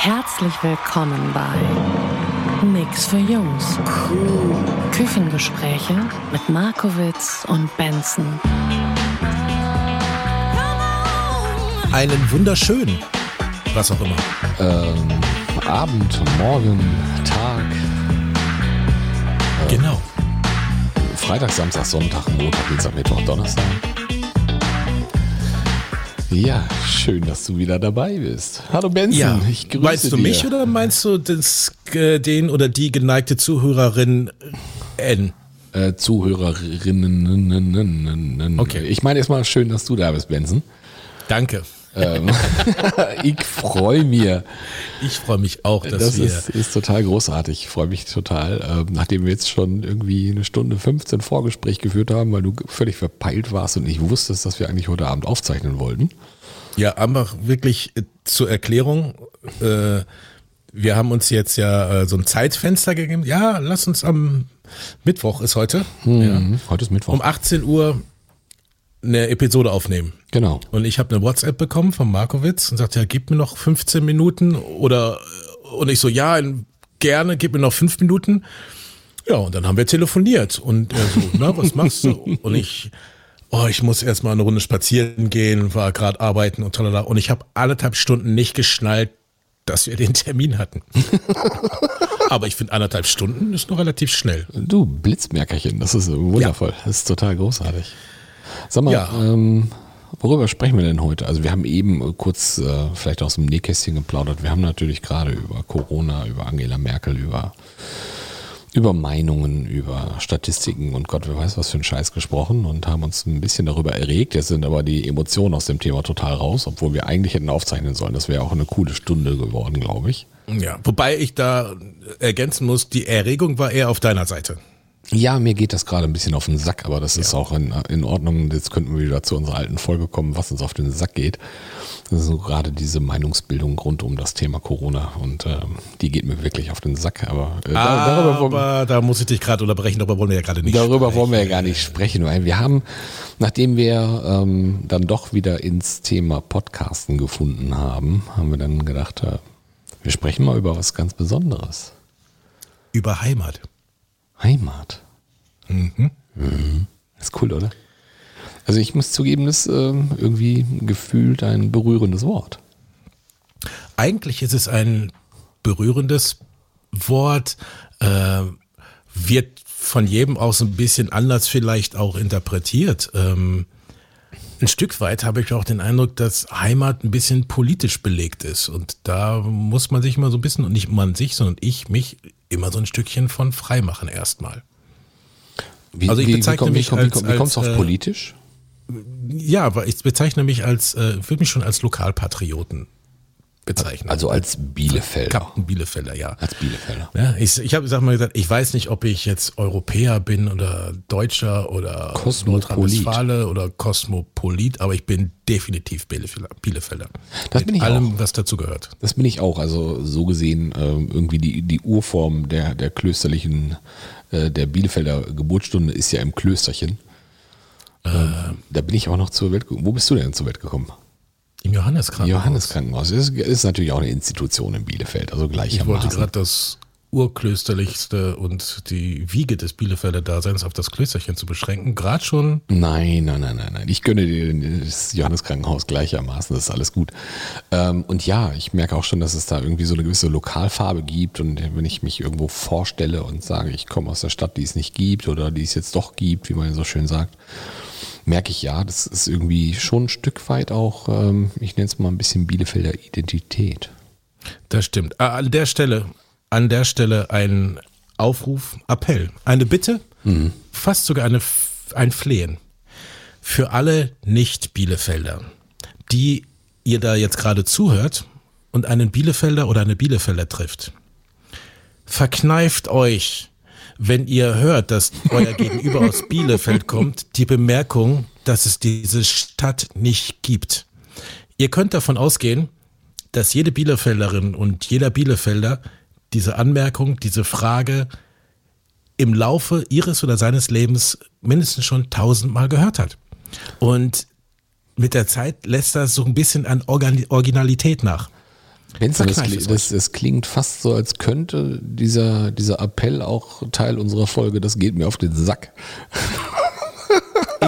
Herzlich willkommen bei Nix für Jungs. Küchengespräche mit Markowitz und Benson. Einen wunderschönen, was auch immer. Ähm, Abend, Morgen, Tag, Genau. Freitag, Samstag, Sonntag, Montag, Dienstag, Mittwoch, Donnerstag. Ja, schön, dass du wieder dabei bist. Hallo Benson, Ja, ich grüße meinst du dir. mich oder meinst du das, äh, den oder die geneigte Zuhörerin N? Äh, Zuhörerinnen. Okay. Ich meine erstmal schön, dass du da bist, Benson. Danke. Ähm, ich freue mich. Ich freue mich auch, dass Das wir. ist, ist total großartig. Ich freue mich total. Ähm, nachdem wir jetzt schon irgendwie eine Stunde 15 Vorgespräch geführt haben, weil du völlig verpeilt warst und nicht wusstest, dass wir eigentlich heute Abend aufzeichnen wollten. Ja, einfach wirklich äh, zur Erklärung. Äh, wir haben uns jetzt ja äh, so ein Zeitfenster gegeben. Ja, lass uns am Mittwoch ist heute Mhm. Heute ist Mittwoch. um 18 Uhr eine Episode aufnehmen. Genau. Und ich habe eine WhatsApp bekommen von Markowitz und sagt, ja, gib mir noch 15 Minuten oder und ich so, ja, gerne, gib mir noch fünf Minuten. Ja, und dann haben wir telefoniert und er so, na, was machst du? Und ich, oh, ich muss erstmal eine Runde spazieren gehen, war gerade arbeiten und talala. Und ich habe anderthalb Stunden nicht geschnallt, dass wir den Termin hatten. Aber ich finde, anderthalb Stunden ist noch relativ schnell. Du Blitzmerkerchen, das ist wundervoll. Das ist total großartig. Sag mal, Ja. ähm, worüber sprechen wir denn heute? Also wir haben eben äh, kurz äh, vielleicht aus dem Nähkästchen geplaudert. Wir haben natürlich gerade über Corona, über Angela Merkel, über, über Meinungen, über Statistiken und Gott, wer weiß was für ein Scheiß gesprochen und haben uns ein bisschen darüber erregt. Jetzt sind aber die Emotionen aus dem Thema total raus, obwohl wir eigentlich hätten aufzeichnen sollen. Das wäre auch eine coole Stunde geworden, glaube ich. Ja, wobei ich da ergänzen muss, die Erregung war eher auf deiner Seite. Ja, mir geht das gerade ein bisschen auf den Sack, aber das ist auch in, in Ordnung. Jetzt könnten wir wieder zu unserer alten Folge kommen, was uns auf den Sack geht. Das ist so gerade diese Meinungsbildung rund um das Thema Corona und ähm, die geht mir wirklich auf den Sack. Aber äh, da, darüber, wollen- Aber da muss ich dich gerade unterbrechen, darüber wollen wir ja gerade nicht darüber sprechen. wollen wir ja gar nicht sprechen, weil wir haben, nachdem wir ähm, dann doch wieder ins Thema Podcasten gefunden haben, haben wir dann gedacht, äh, wir sprechen mal über was ganz Besonderes. Über Heimat. Heimat. Mhm. Ist cool, oder? Also ich muss zugeben, das ist ähm, irgendwie gefühlt ein berührendes Wort. Eigentlich ist es ein berührendes Wort, äh, wird von jedem aus ein bisschen anders vielleicht auch interpretiert. Ähm, ein Stück weit habe ich auch den Eindruck, dass Heimat ein bisschen politisch belegt ist. Und da muss man sich immer so ein bisschen, und nicht man sich, sondern ich mich immer so ein Stückchen von frei machen erstmal. Wie, Also ich bezeichne wie, mich wie, wie, als- wie kommst du auf äh, politisch? Ja, aber ich bezeichne mich als, äh, würde mich schon als Lokalpatrioten bezeichnen. Also als Bielefelder. Captain Bielefelder, ja. Als Bielefelder. Ja, ich ich habe sag mal gesagt, ich weiß nicht, ob ich jetzt Europäer bin oder Deutscher oder Kosmopolit. Nordrhein-Westfale oder Kosmopolit, aber ich bin definitiv Bielefelder. Bielefelder. Das Mit bin ich allem, auch. was dazu gehört. Das bin ich auch. Also so gesehen ähm, irgendwie die, die Urform der, der klösterlichen, äh, der Bielefelder Geburtsstunde ist ja im Klösterchen. Ähm, da bin ich auch noch zur Welt gekommen. Wo bist du denn zur Welt gekommen? Im Johanneskrankenhaus. Johannes Krankenhaus. Ist, ist natürlich auch eine Institution in Bielefeld, also Ich wollte gleichermaßen. gerade das urklösterlichste und die Wiege des Bielefelder Daseins auf das Klösterchen zu beschränken. Gerade schon Nein, nein, nein, nein, nein. Ich gönne dir das Johannes Krankenhaus gleichermaßen, das ist alles gut. Ähm, und ja, ich merke auch schon, dass es da irgendwie so eine gewisse Lokalfarbe gibt. Und wenn ich mich irgendwo vorstelle und sage, ich komme aus der Stadt, die es nicht gibt oder die es jetzt doch gibt, wie man so schön sagt, merke ich ja, das ist irgendwie schon ein Stück weit auch, ähm, ich nenne es mal ein bisschen Bielefelder Identität. Das stimmt. Ah, An der Stelle, an der Stelle ein Aufruf, Appell, eine Bitte, fast sogar eine, ein Flehen für alle Nicht-Bielefelder, die ihr da jetzt gerade zuhört und einen Bielefelder oder eine Bielefelder trifft, verkneift euch, wenn ihr hört, dass euer Gegenüber aus Bielefeld kommt, die Bemerkung, dass es diese Stadt nicht gibt. Ihr könnt davon ausgehen, dass jede Bielefelderin und jeder Bielefelder diese Anmerkung, diese Frage im Laufe ihres oder seines Lebens mindestens schon tausendmal gehört hat. Und mit der Zeit lässt das so ein bisschen an Originalität nach. Das, Verkneift es kli- das, das klingt fast so, als könnte dieser, dieser Appell auch Teil unserer Folge, das geht mir auf den Sack.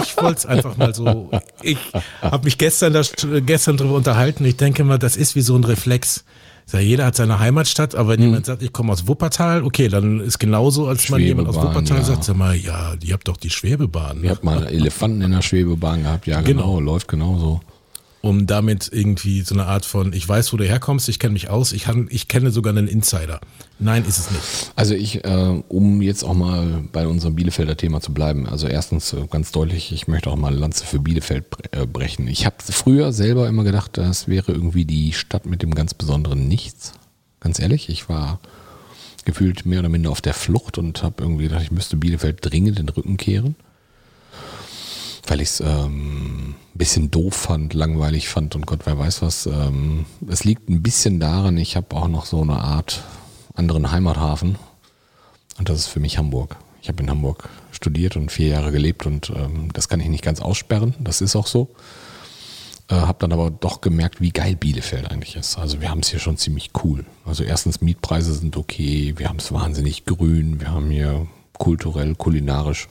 Ich wollte es einfach mal so. Ich habe mich gestern, da, gestern drüber unterhalten. Ich denke mal, das ist wie so ein Reflex. Ja, jeder hat seine Heimatstadt, aber wenn jemand sagt, ich komme aus Wuppertal, okay, dann ist genauso, als man jemand aus Wuppertal ja. sagt, sag mal, ja, die habt doch die Schwebebahn. Ihr habt mal Elefanten in der Schwebebahn gehabt, ja genau, Genau. läuft genauso. Um damit irgendwie so eine Art von, ich weiß, wo du herkommst, ich kenne mich aus, ich, kann, ich kenne sogar einen Insider. Nein, ist es nicht. Also ich, äh, um jetzt auch mal bei unserem Bielefelder Thema zu bleiben, also erstens äh, ganz deutlich, ich möchte auch mal Lanze für Bielefeld äh, brechen. Ich habe früher selber immer gedacht, das wäre irgendwie die Stadt mit dem ganz besonderen Nichts. Ganz ehrlich, ich war gefühlt mehr oder minder auf der Flucht und habe irgendwie gedacht, ich müsste Bielefeld dringend den Rücken kehren. Weil ich es ähm, ein bisschen doof fand, langweilig fand und Gott wer weiß was. Ähm, es liegt ein bisschen daran, ich habe auch noch so eine Art anderen Heimathafen und das ist für mich Hamburg. Ich habe in Hamburg studiert und vier Jahre gelebt und ähm, das kann ich nicht ganz aussperren, das ist auch so. Äh, habe dann aber doch gemerkt, wie geil Bielefeld eigentlich ist. Also wir haben es hier schon ziemlich cool. Also erstens Mietpreise sind okay, wir haben es wahnsinnig grün, wir haben hier kulturell, kulinarisch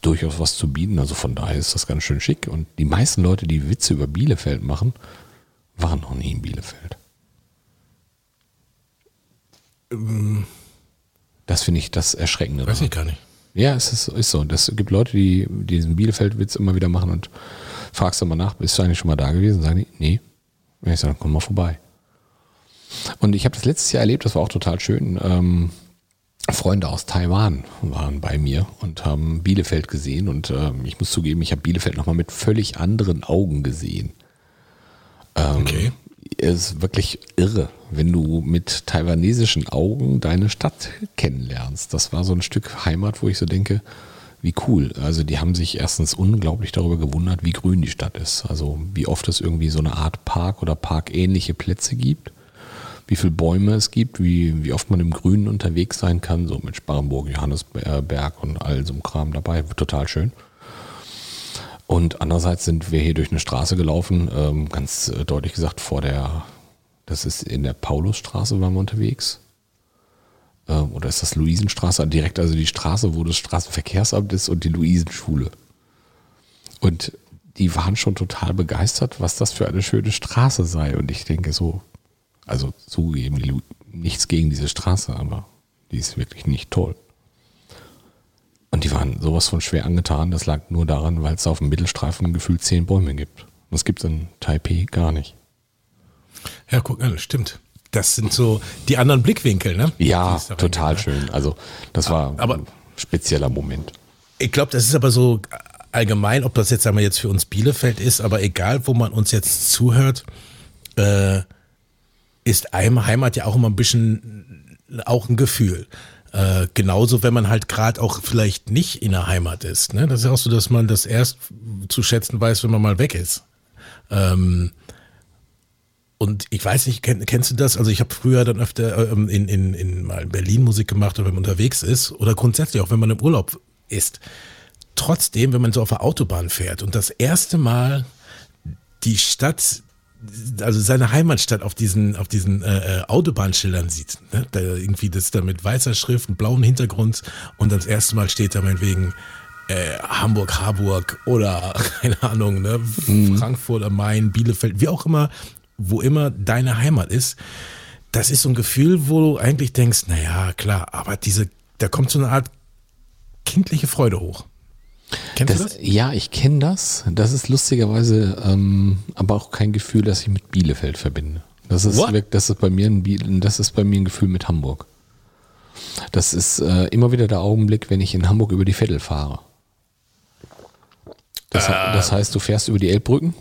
durchaus was zu bieten. Also von daher ist das ganz schön schick. Und die meisten Leute, die Witze über Bielefeld machen, waren noch nie in Bielefeld. Das finde ich das Erschreckende. Weiß daran. ich gar nicht. Ja, es ist, ist so. Es gibt Leute, die diesen Bielefeld-Witz immer wieder machen und fragst dann mal nach, bist du eigentlich schon mal da gewesen? Sagen die, nee. Und ich sage, dann komm mal vorbei. Und ich habe das letztes Jahr erlebt, das war auch total schön. Ähm, Freunde aus Taiwan waren bei mir und haben Bielefeld gesehen und ähm, ich muss zugeben, ich habe Bielefeld nochmal mit völlig anderen Augen gesehen. Ähm, Okay. Es ist wirklich irre, wenn du mit taiwanesischen Augen deine Stadt kennenlernst. Das war so ein Stück Heimat, wo ich so denke, wie cool. Also die haben sich erstens unglaublich darüber gewundert, wie grün die Stadt ist. Also wie oft es irgendwie so eine Art Park oder parkähnliche Plätze gibt, wie viele Bäume es gibt, wie, wie oft man im Grünen unterwegs sein kann, so mit Sparrenburg, Johannesberg und all so einem Kram dabei. Total schön. Und andererseits sind wir hier durch eine Straße gelaufen, ähm, ganz äh, deutlich gesagt vor der, das ist in der Paulusstraße waren wir unterwegs. Ähm, oder ist das Luisenstraße? Direkt also die Straße, wo das Straßenverkehrsamt ist und die Luisenschule. Und die waren schon total begeistert, was das für eine schöne Straße sei. Und ich denke so, also zugegeben, nichts gegen diese Straße, aber die ist wirklich nicht toll. Und die waren sowas von schwer angetan. Das lag nur daran, weil es auf dem Mittelstreifen gefühlt zehn Bäume gibt. Und das gibt es in Taipei gar nicht. Ja, guck mal, stimmt. Das sind so die anderen Blickwinkel, ne? Ja, total reingeht, ne? schön. Also das war Aber- ein spezieller Moment. Ich glaube, das ist aber so allgemein, ob das jetzt wir jetzt für uns Bielefeld ist, aber egal, wo man uns jetzt zuhört, äh, ist Heim- Heimat ja auch immer ein bisschen auch ein Gefühl. Äh, genauso, wenn man halt gerade auch vielleicht nicht in der Heimat ist. Ne? Das ist auch so, dass man das erst zu schätzen weiß, wenn man mal weg ist. Ähm, und ich weiß nicht, kenn, kennst du das? Also ich habe früher dann öfter ähm, in, in, in mal in Berlin Musik gemacht oder wenn man unterwegs ist oder grundsätzlich auch wenn man im Urlaub ist. Trotzdem, wenn man so auf der Autobahn fährt und das erste Mal die Stadt, also seine Heimatstadt auf diesen, auf diesen äh, äh, Autobahnschildern sieht, ne? da irgendwie das da mit weißer Schrift, und blauem Hintergrund und das erste Mal steht da meinetwegen äh, Hamburg, Harburg oder keine Ahnung, ne? Frankfurt am Main, Bielefeld, wie auch immer, wo immer deine Heimat ist. Das ist so ein Gefühl, wo du eigentlich denkst, naja, klar, aber diese, da kommt so eine Art kindliche Freude hoch. Kennst du Das, das? ja, ich kenne das. Das ist lustigerweise ähm, aber auch kein Gefühl, das ich mit Bielefeld verbinde. Das ist, What? das ist bei mir ein das ist bei mir ein Gefühl mit Hamburg. Das ist äh, immer wieder der Augenblick, wenn ich in Hamburg über die Vettel fahre. Das, he- das heißt, du fährst über die Elbbrücken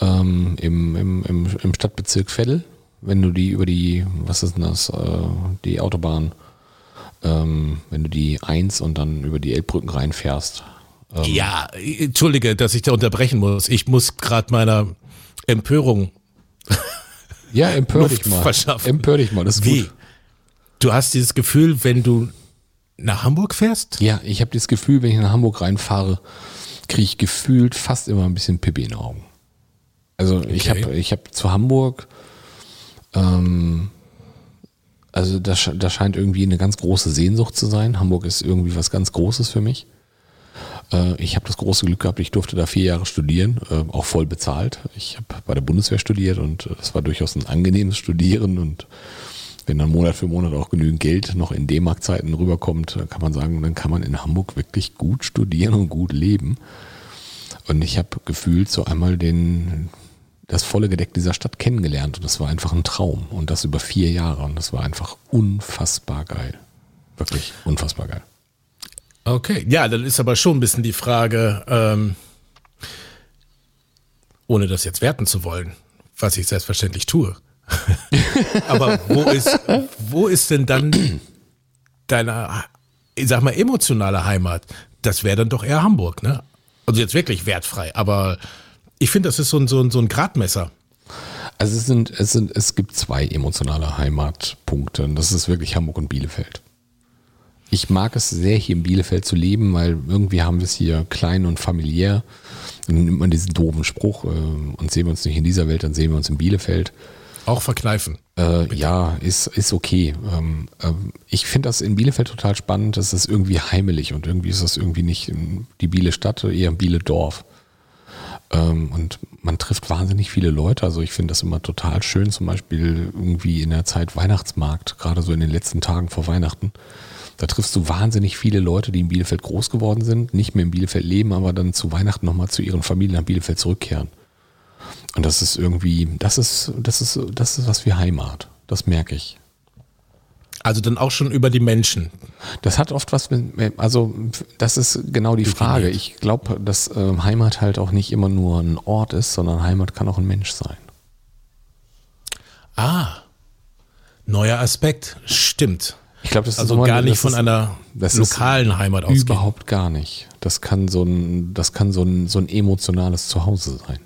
ähm, im, im, im im Stadtbezirk Veddel, wenn du die über die, was ist denn das, äh, die Autobahn, ähm, wenn du die 1 und dann über die Elbbrücken reinfährst. Ähm, Ja, entschuldige, dass ich da unterbrechen muss. Ich muss gerade meiner Empörung. Ja, empör dich mal. verschaffen. Empör dich mal, das ist Wie? gut. Du hast dieses Gefühl, wenn du nach Hamburg fährst? Ja, ich habe das Gefühl, wenn ich nach Hamburg reinfahre, kriege ich gefühlt fast immer ein bisschen Pippi in den Augen. Also ich Okay. habe ich hab zu Hamburg, ähm, also da, da scheint irgendwie eine ganz große Sehnsucht zu sein. Hamburg ist irgendwie was ganz Großes für mich. Äh, ich habe das große Glück gehabt, ich durfte da vier Jahre studieren, äh, auch voll bezahlt. Ich habe bei der Bundeswehr studiert und äh, das war durchaus ein angenehmes Studieren und wenn dann Monat für Monat auch genügend Geld noch in D-Mark-Zeiten rüberkommt, dann kann man sagen, dann kann man in Hamburg wirklich gut studieren und gut leben. Und ich habe gefühlt so einmal den, das volle Gedeck dieser Stadt kennengelernt und das war einfach ein Traum und das über vier Jahre und das war einfach unfassbar geil. Wirklich unfassbar geil. Okay, ja, dann ist aber schon ein bisschen die Frage, ähm, ohne das jetzt werten zu wollen, was ich selbstverständlich tue. aber wo ist, wo ist denn dann deine, ich sag mal, emotionale Heimat? Das wäre dann doch eher Hamburg, ne? Also jetzt wirklich wertfrei, aber ich finde, das ist so ein, so ein, so ein Gradmesser. Also es sind, es sind, es gibt zwei emotionale Heimatpunkte und das ist wirklich Hamburg und Bielefeld. Ich mag es sehr, hier in Bielefeld zu leben, weil irgendwie haben wir es hier klein und familiär. Dann nimmt man diesen doofen Spruch, äh, und sehen wir uns nicht in dieser Welt, dann sehen wir uns in Bielefeld. Auch verkneifen. Äh, ja, ist, ist okay. Ähm, ähm, ich finde das in Bielefeld total spannend. Das ist irgendwie heimelig und irgendwie ist das irgendwie nicht die Biele-Stadt, eher Biele-Dorf. Ähm, und man trifft wahnsinnig viele Leute. Also ich finde das immer total schön, zum Beispiel irgendwie in der Zeit Weihnachtsmarkt, gerade so in den letzten Tagen vor Weihnachten. Da triffst du wahnsinnig viele Leute, die in Bielefeld groß geworden sind, nicht mehr in Bielefeld leben, aber dann zu Weihnachten nochmal zu ihren Familien nach Bielefeld zurückkehren. Und das ist irgendwie, das ist, das ist, das ist was wie Heimat. Das merke ich. Also dann auch schon über die Menschen. Das hat oft was mit, also das ist genau die Frage. Ich glaube, dass äh, Heimat halt auch nicht immer nur ein Ort ist, sondern Heimat kann auch ein Mensch sein. Ah, neuer Aspekt. Stimmt. Ich glaube, das Also ist gar nicht von ist- einer das ist lokalen Heimat ausgehen. Überhaupt gar nicht. Das kann so ein, das kann so ein, so ein emotionales Zuhause sein.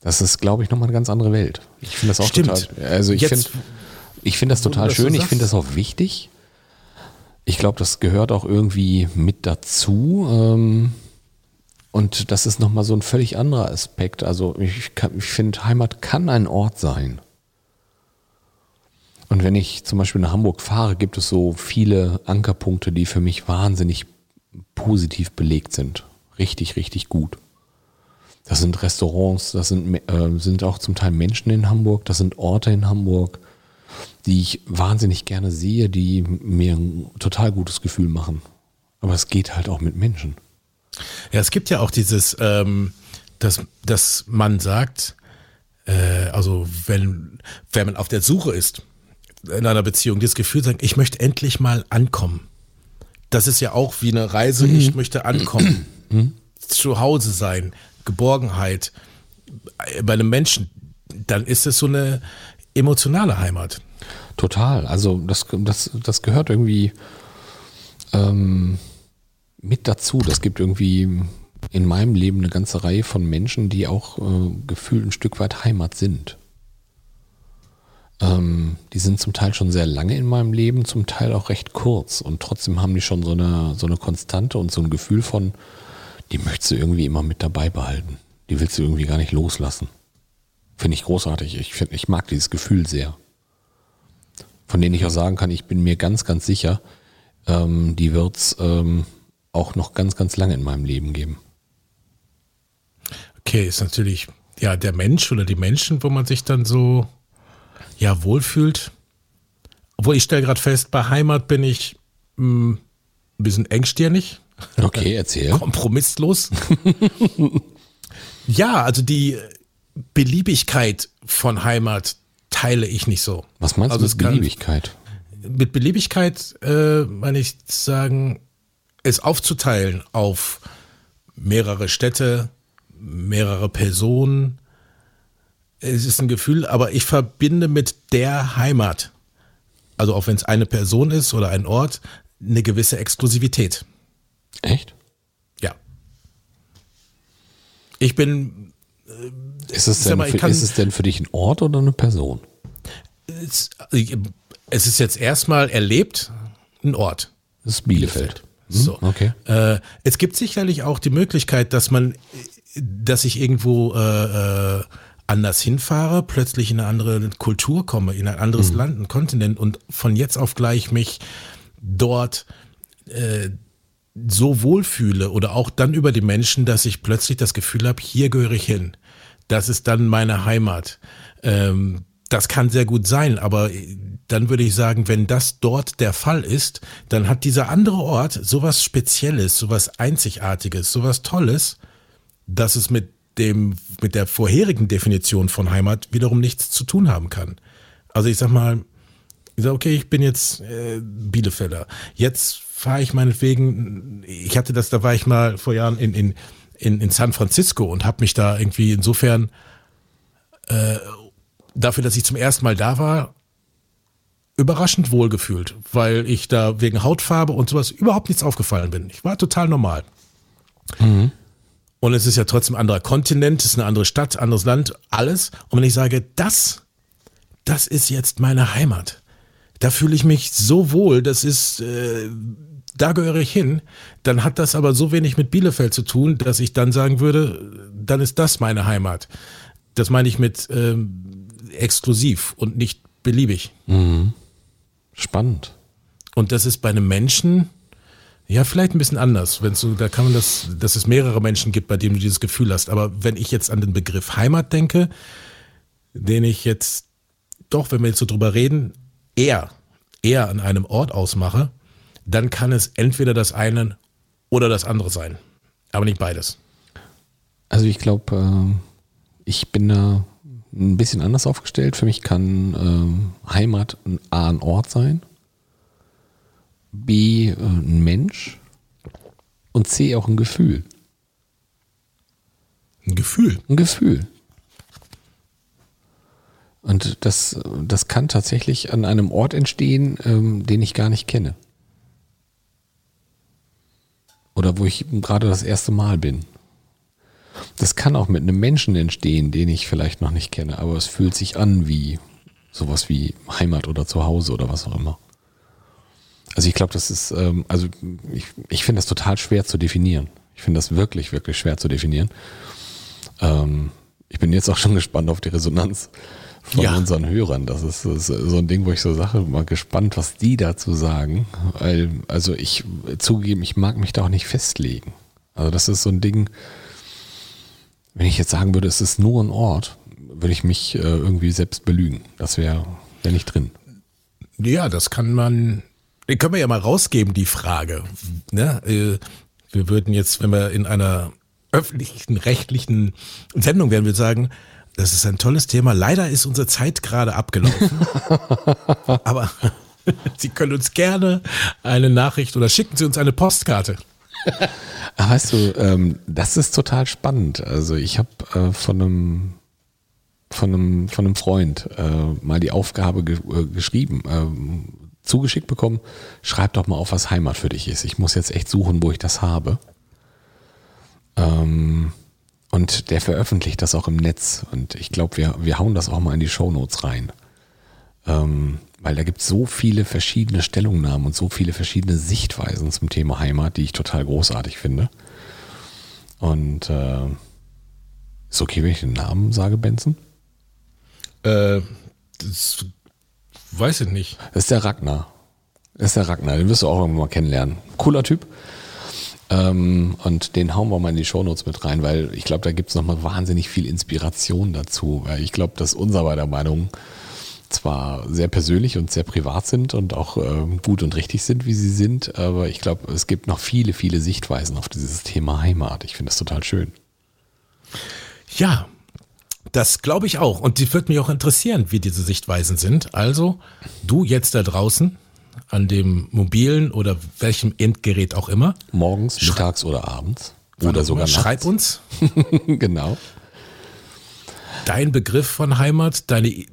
Das ist, glaube ich, nochmal eine ganz andere Welt. Ich finde das auch Stimmt. total. Also ich finde, ich finde das total schön. ich finde das auch wichtig. Ich glaube, das gehört auch irgendwie mit dazu. Ähm, und das ist nochmal so ein völlig anderer Aspekt. Also ich, ich finde, Heimat kann ein Ort sein. Und wenn ich zum Beispiel nach Hamburg fahre, gibt es so viele Ankerpunkte, die für mich wahnsinnig positiv belegt sind. Richtig, richtig gut. Das sind Restaurants, das sind, äh, sind auch zum Teil Menschen in Hamburg, das sind Orte in Hamburg, die ich wahnsinnig gerne sehe, die mir ein total gutes Gefühl machen. Aber es geht halt auch mit Menschen. Ja, es gibt ja auch dieses, ähm, dass, dass man sagt, äh, also wenn, wenn man auf der Suche ist in einer Beziehung, das Gefühl sagt, ich möchte endlich mal ankommen. Das ist ja auch wie eine Reise, ich möchte ankommen, zu Hause sein, Geborgenheit bei einem Menschen, dann ist es so eine emotionale Heimat. Total. Also das, das, das gehört irgendwie ähm, mit dazu. Das gibt irgendwie in meinem Leben eine ganze Reihe von Menschen, die auch äh, gefühlt ein Stück weit Heimat sind. Ähm, die sind zum Teil schon sehr lange in meinem Leben, zum Teil auch recht kurz. Und trotzdem haben die schon so eine, so eine Konstante und so ein Gefühl von, die möchtest du irgendwie immer mit dabei behalten. Die willst du irgendwie gar nicht loslassen. Finde ich großartig. Ich, find, ich mag dieses Gefühl sehr von denen ich auch sagen kann, ich bin mir ganz, ganz sicher, ähm, die wird es ähm, auch noch ganz, ganz lange in meinem Leben geben. Okay, ist natürlich ja der Mensch oder die Menschen, wo man sich dann so ja wohlfühlt. Obwohl ich stelle gerade fest, bei Heimat bin ich mh, ein bisschen engstirnig, Okay, erzähl. kompromisslos. ja, also die Beliebigkeit von Heimat teile ich nicht so. Was meinst also du es mit kann- Beliebigkeit? Mit Beliebigkeit äh, meine ich sagen, es aufzuteilen auf mehrere Städte, mehrere Personen, Es ist ein Gefühl, aber ich verbinde mit der Heimat, also auch wenn es eine Person ist oder ein Ort, eine gewisse Exklusivität. Echt? Ja. Ich bin, Ist es, denn mal, für, kann- ist es denn für dich ein Ort oder eine Person? es, es ist jetzt erstmal erlebt ein Ort. Das ist Bielefeld. So. okay. Äh, es gibt sicherlich auch die Möglichkeit, dass man, dass ich irgendwo äh, äh, anders hinfahre, plötzlich in eine andere Kultur komme, in ein anderes Land, ein Kontinent und von jetzt auf gleich mich dort äh, so wohlfühle oder auch dann über die Menschen, dass ich plötzlich das Gefühl habe, hier gehöre ich hin. Das ist dann meine Heimat. Ähm, das kann sehr gut sein, aber äh, dann würde ich sagen, wenn das dort der Fall ist, dann hat dieser andere Ort sowas Spezielles, sowas Einzigartiges, sowas Tolles, dass es mit dem, mit der vorherigen Definition von Heimat wiederum nichts zu tun haben kann. Also ich sag mal, ich sag, okay, ich bin jetzt äh, Bielefelder. Jetzt fahre ich meinetwegen, ich hatte das, da war ich mal vor Jahren in, in, in, in San Francisco und habe mich da irgendwie insofern äh, dafür, dass ich zum ersten Mal da war, überraschend wohl gefühlt, weil ich da wegen Hautfarbe und sowas überhaupt nichts aufgefallen bin. Ich war total normal. Und es ist ja trotzdem ein anderer Kontinent, es ist eine andere Stadt, anderes Land, alles. Und wenn ich sage, das, das ist jetzt meine Heimat, da fühle ich mich so wohl, das ist, äh, da gehöre ich hin, dann hat das aber so wenig mit Bielefeld zu tun, dass ich dann sagen würde, dann ist das meine Heimat. Das meine ich mit ähm, exklusiv und nicht beliebig. Spannend. Und das ist bei einem Menschen, ja, vielleicht ein bisschen anders. Wenn so, da kann man das, dass es mehrere Menschen gibt, bei denen du dieses Gefühl hast. Aber wenn ich jetzt an den Begriff Heimat denke, den ich jetzt doch, wenn wir jetzt so drüber reden, eher, eher an einem Ort ausmache, dann kann es entweder das eine oder das andere sein. Aber nicht beides. Also ich glaube, äh, ich bin da ein bisschen anders aufgestellt. Für mich kann ähm, Heimat ein A ein Ort sein, B äh, ein Mensch und C auch ein Gefühl. Ein Gefühl. Ein Gefühl. Und das, das kann tatsächlich an einem Ort entstehen, ähm, den ich gar nicht kenne. Oder wo ich gerade das erste Mal bin. Das kann auch mit einem Menschen entstehen, den ich vielleicht noch nicht kenne, aber es fühlt sich an wie sowas wie Heimat oder Zuhause oder was auch immer. Also ich glaube, das ist, ähm, also ich, ich finde das total schwer zu definieren. Ich finde das wirklich, wirklich schwer zu definieren. Ähm, ich bin jetzt auch schon gespannt auf die Resonanz von Ja. unseren Hörern. Das ist, das ist so ein Ding, wo ich so sage, mal gespannt, was die dazu sagen. Weil, also ich zugegeben, ich mag mich da auch nicht festlegen. Also das ist so ein Ding, wenn ich jetzt sagen würde, es ist nur ein Ort, würde ich mich äh, irgendwie selbst belügen. Das wäre wär nicht drin. Ja, das kann man, die können wir ja mal rausgeben, die Frage. Ne? Äh, Wir würden jetzt, wenn wir in einer öffentlichen, rechtlichen Sendung wären, wir sagen, das ist ein tolles Thema. Leider ist unsere Zeit gerade abgelaufen. Aber Sie können uns gerne eine Nachricht oder schicken Sie uns eine Postkarte. Ah, weißt du, ähm, das ist total spannend. Also ich habe äh, von einem von einem von einem Freund äh, mal die Aufgabe ge äh, geschrieben, ähm, zugeschickt bekommen. Schreib doch mal auf, was Heimat für dich ist. Ich muss jetzt echt suchen, wo ich das habe. Ähm, und der veröffentlicht das auch im Netz. Und ich glaube, wir, wir hauen das auch mal in die Shownotes rein. Ähm, weil da gibt es so viele verschiedene Stellungnahmen und so viele verschiedene Sichtweisen zum Thema Heimat, die ich total großartig finde. Und äh, ist okay, wenn ich den Namen sage, Benson? Äh, das weiß ich nicht. Das ist der Ragnar. Das ist der Ragnar, den wirst du auch irgendwann mal kennenlernen. Cooler Typ. Ähm, und den hauen wir mal in die Shownotes mit rein, weil ich glaube, da gibt es nochmal wahnsinnig viel Inspiration dazu. Weil ich glaube, dass unser beider Meinungen zwar sehr persönlich und sehr privat sind und auch ähm, gut und richtig sind, wie sie sind, aber ich glaube, es gibt noch viele, viele Sichtweisen auf dieses Thema Heimat. Ich finde das total schön. Ja, das glaube ich auch. Und die wird mich auch interessieren, wie diese Sichtweisen sind. Also, du jetzt da draußen an dem mobilen oder welchem Endgerät auch immer. Morgens, mittags oder abends. Oder sogar nachts. Schreib uns. genau. dein Begriff von Heimat, deine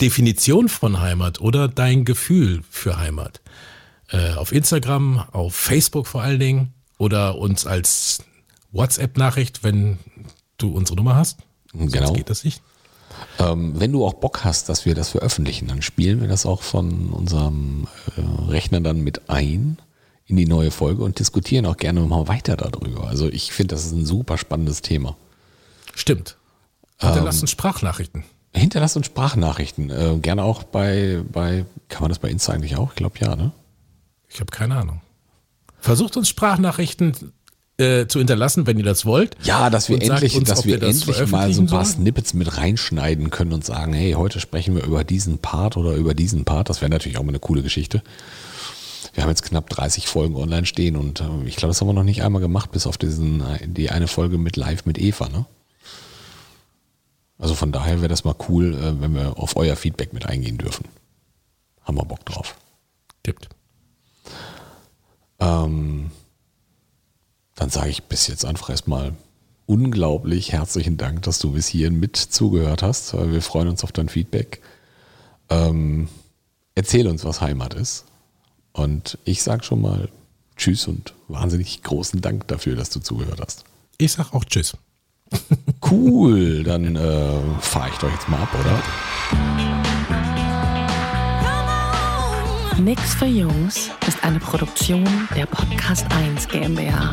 Definition von Heimat oder dein Gefühl für Heimat. Äh, auf Instagram, auf Facebook vor allen Dingen oder uns als WhatsApp-Nachricht, wenn du unsere Nummer hast. Genau. Sonst geht das nicht. Ähm, wenn du auch Bock hast, dass wir das veröffentlichen, dann spielen wir das auch von unserem äh, Rechner dann mit ein in die neue Folge und diskutieren auch gerne mal weiter darüber. Also ich finde, das ist ein super spannendes Thema. Stimmt. Hinterlassen Sprachnachrichten. Hinterlasst uns Sprachnachrichten. Äh, gerne auch bei, bei, kann man das bei Insta eigentlich auch? Ich glaube ja, ne? Ich habe keine Ahnung. Versucht uns Sprachnachrichten äh, zu hinterlassen, wenn ihr das wollt. Ja, dass wir endlich, uns, dass wir das endlich mal so ein paar sollen. Snippets mit reinschneiden können und sagen, hey, heute sprechen wir über diesen Part oder über diesen Part. Das wäre natürlich auch mal eine coole Geschichte. Wir haben jetzt knapp 30 Folgen online stehen und äh, ich glaube, das haben wir noch nicht einmal gemacht, bis auf diesen, äh, die eine Folge mit Live mit Eva, ne? Also von daher wäre das mal cool, äh, wenn wir auf euer Feedback mit eingehen dürfen. Haben wir Bock drauf. Tippt. Ähm, dann sage ich bis jetzt einfach erstmal unglaublich herzlichen Dank, dass du bis hierhin mit zugehört hast. Wir freuen uns auf dein Feedback. Ähm, erzähl uns, was Heimat ist. Und ich sage schon mal Tschüss und wahnsinnig großen Dank dafür, dass du zugehört hast. Ich sag auch Tschüss. Cool, dann äh, fahre ich doch jetzt mal ab, oder? Nix für Jungs ist eine Produktion der Podcast 1 GmbH.